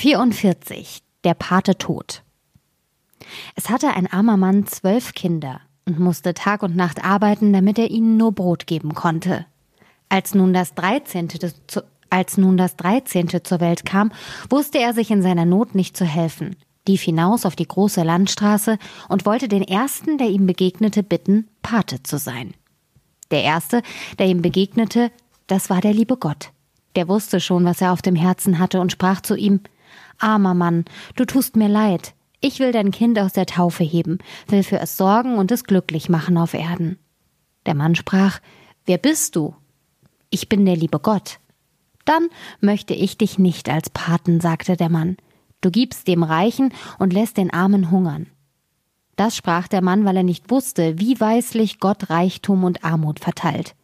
44. Der Pate tot. Es hatte ein armer Mann zwölf Kinder und musste Tag und Nacht arbeiten, damit er ihnen nur Brot geben konnte. Als nun das Dreizehnte, als nun das Dreizehnte zur Welt kam, wusste er sich in seiner Not nicht zu helfen, lief hinaus auf die große Landstraße und wollte den ersten, der ihm begegnete, bitten, Pate zu sein. Der erste, der ihm begegnete, das war der liebe Gott. Der wusste schon, was er auf dem Herzen hatte und sprach zu ihm, Armer Mann, du tust mir leid. Ich will dein Kind aus der Taufe heben, will für es sorgen und es glücklich machen auf Erden. Der Mann sprach, Wer bist du? Ich bin der liebe Gott. Dann möchte ich dich nicht als Paten, sagte der Mann. Du gibst dem Reichen und lässt den Armen hungern. Das sprach der Mann, weil er nicht wusste, wie weislich Gott Reichtum und Armut verteilt.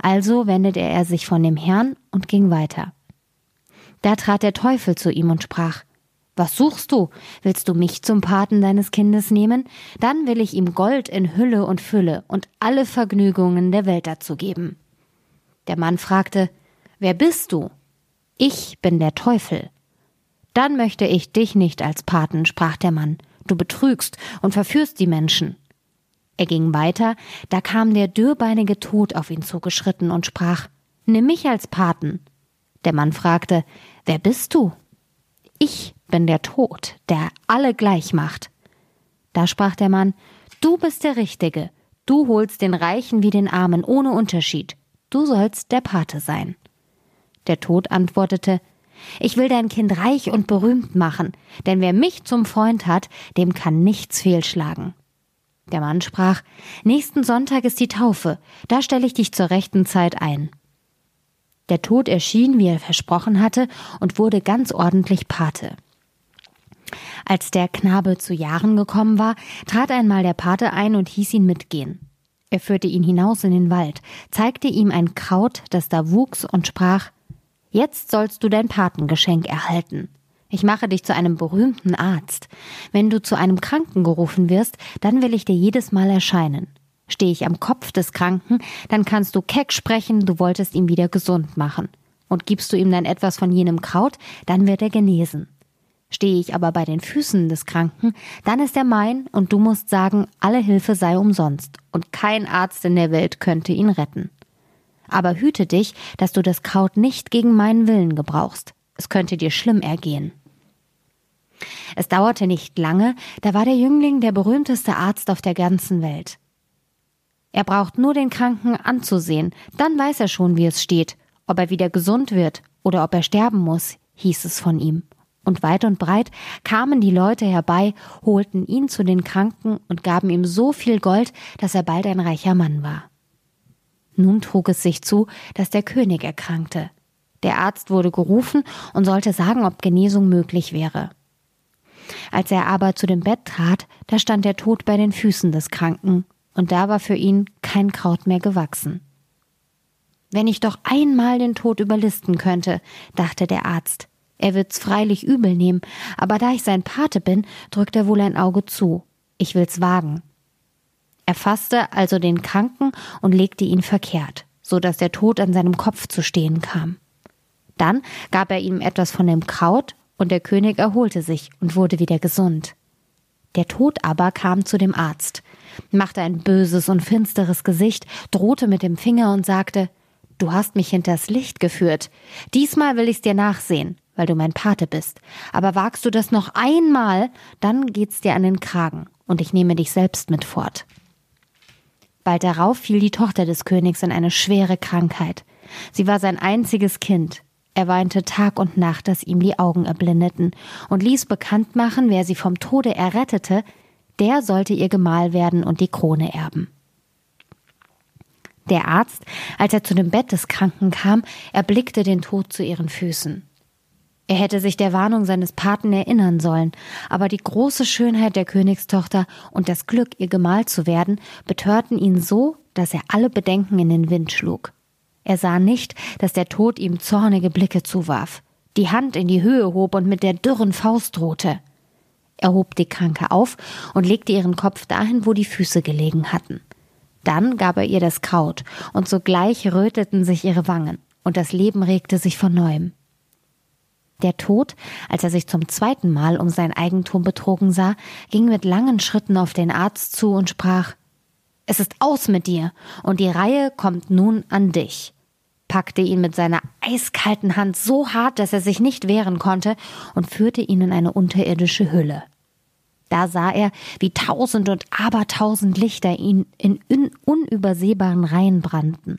Also wendete er sich von dem Herrn und ging weiter. Da trat der Teufel zu ihm und sprach Was suchst du? Willst du mich zum Paten deines Kindes nehmen? Dann will ich ihm Gold in Hülle und Fülle und alle Vergnügungen der Welt dazu geben. Der Mann fragte Wer bist du? Ich bin der Teufel. Dann möchte ich dich nicht als Paten, sprach der Mann. Du betrügst und verführst die Menschen. Er ging weiter, da kam der dürrbeinige Tod auf ihn zugeschritten und sprach Nimm mich als Paten. Der Mann fragte Wer bist du? Ich bin der Tod, der alle gleich macht. Da sprach der Mann, Du bist der Richtige, du holst den Reichen wie den Armen ohne Unterschied, du sollst der Pate sein. Der Tod antwortete, Ich will dein Kind reich und berühmt machen, denn wer mich zum Freund hat, dem kann nichts fehlschlagen. Der Mann sprach, Nächsten Sonntag ist die Taufe, da stelle ich dich zur rechten Zeit ein. Der Tod erschien, wie er versprochen hatte, und wurde ganz ordentlich Pate. Als der Knabe zu Jahren gekommen war, trat einmal der Pate ein und hieß ihn mitgehen. Er führte ihn hinaus in den Wald, zeigte ihm ein Kraut, das da wuchs, und sprach Jetzt sollst du dein Patengeschenk erhalten. Ich mache dich zu einem berühmten Arzt. Wenn du zu einem Kranken gerufen wirst, dann will ich dir jedes Mal erscheinen. Stehe ich am Kopf des Kranken, dann kannst du keck sprechen, du wolltest ihn wieder gesund machen. Und gibst du ihm dann etwas von jenem Kraut, dann wird er genesen. Stehe ich aber bei den Füßen des Kranken, dann ist er mein, und du musst sagen, alle Hilfe sei umsonst, und kein Arzt in der Welt könnte ihn retten. Aber hüte dich, dass du das Kraut nicht gegen meinen Willen gebrauchst. Es könnte dir schlimm ergehen. Es dauerte nicht lange, da war der Jüngling der berühmteste Arzt auf der ganzen Welt. Er braucht nur den Kranken anzusehen, dann weiß er schon, wie es steht, ob er wieder gesund wird oder ob er sterben muss, hieß es von ihm. Und weit und breit kamen die Leute herbei, holten ihn zu den Kranken und gaben ihm so viel Gold, dass er bald ein reicher Mann war. Nun trug es sich zu, dass der König erkrankte. Der Arzt wurde gerufen und sollte sagen, ob Genesung möglich wäre. Als er aber zu dem Bett trat, da stand der Tod bei den Füßen des Kranken und da war für ihn kein Kraut mehr gewachsen. Wenn ich doch einmal den Tod überlisten könnte, dachte der Arzt. Er wird's freilich übel nehmen, aber da ich sein Pate bin, drückt er wohl ein Auge zu. Ich will's wagen. Er fasste also den Kranken und legte ihn verkehrt, so dass der Tod an seinem Kopf zu stehen kam. Dann gab er ihm etwas von dem Kraut, und der König erholte sich und wurde wieder gesund. Der Tod aber kam zu dem Arzt machte ein böses und finsteres Gesicht, drohte mit dem Finger und sagte Du hast mich hinters Licht geführt. Diesmal will ich's dir nachsehen, weil du mein Pate bist. Aber wagst du das noch einmal, dann geht's dir an den Kragen, und ich nehme dich selbst mit fort. Bald darauf fiel die Tochter des Königs in eine schwere Krankheit. Sie war sein einziges Kind. Er weinte Tag und Nacht, dass ihm die Augen erblindeten, und ließ bekannt machen, wer sie vom Tode errettete, der sollte ihr Gemahl werden und die Krone erben. Der Arzt, als er zu dem Bett des Kranken kam, erblickte den Tod zu ihren Füßen. Er hätte sich der Warnung seines Paten erinnern sollen, aber die große Schönheit der Königstochter und das Glück, ihr Gemahl zu werden, betörten ihn so, dass er alle Bedenken in den Wind schlug. Er sah nicht, dass der Tod ihm zornige Blicke zuwarf, die Hand in die Höhe hob und mit der dürren Faust drohte. Er hob die Kranke auf und legte ihren Kopf dahin, wo die Füße gelegen hatten. Dann gab er ihr das Kraut, und sogleich röteten sich ihre Wangen, und das Leben regte sich von neuem. Der Tod, als er sich zum zweiten Mal um sein Eigentum betrogen sah, ging mit langen Schritten auf den Arzt zu und sprach Es ist aus mit dir, und die Reihe kommt nun an dich packte ihn mit seiner eiskalten Hand so hart, dass er sich nicht wehren konnte, und führte ihn in eine unterirdische Hülle. Da sah er, wie tausend und abertausend Lichter ihn in unübersehbaren Reihen brannten,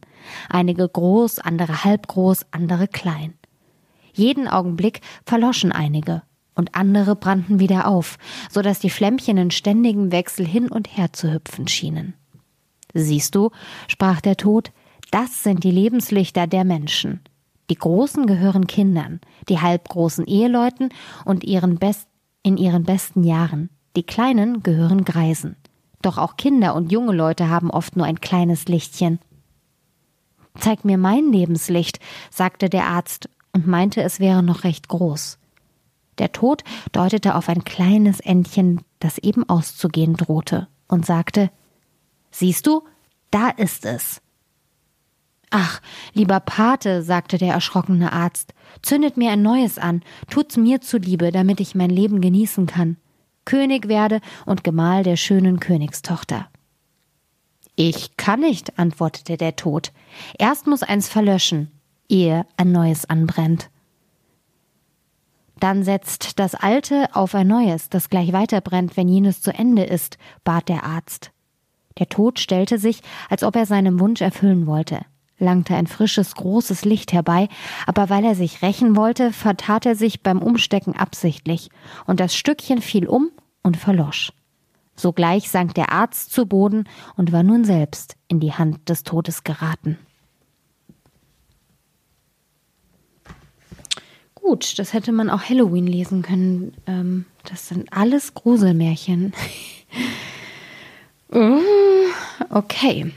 einige groß, andere halbgroß, andere klein. Jeden Augenblick verloschen einige, und andere brannten wieder auf, so dass die Flämmchen in ständigem Wechsel hin und her zu hüpfen schienen. Siehst du, sprach der Tod, das sind die Lebenslichter der Menschen. Die Großen gehören Kindern, die halbgroßen Eheleuten und ihren Best in ihren besten Jahren. Die Kleinen gehören Greisen. Doch auch Kinder und junge Leute haben oft nur ein kleines Lichtchen. Zeig mir mein Lebenslicht, sagte der Arzt und meinte, es wäre noch recht groß. Der Tod deutete auf ein kleines Entchen, das eben auszugehen drohte, und sagte Siehst du, da ist es. Ach, lieber Pate, sagte der erschrockene Arzt, zündet mir ein neues an, tut's mir zuliebe, damit ich mein Leben genießen kann. König werde und Gemahl der schönen Königstochter. Ich kann nicht, antwortete der Tod. Erst muss eins verlöschen, ehe ein neues anbrennt. Dann setzt das Alte auf ein neues, das gleich weiterbrennt, wenn jenes zu Ende ist, bat der Arzt. Der Tod stellte sich, als ob er seinen Wunsch erfüllen wollte, langte ein frisches, großes Licht herbei, aber weil er sich rächen wollte, vertat er sich beim Umstecken absichtlich, und das Stückchen fiel um und verlosch. Sogleich sank der Arzt zu Boden und war nun selbst in die Hand des Todes geraten. Gut, das hätte man auch Halloween lesen können. Ähm, das sind alles Gruselmärchen. Mm, okay.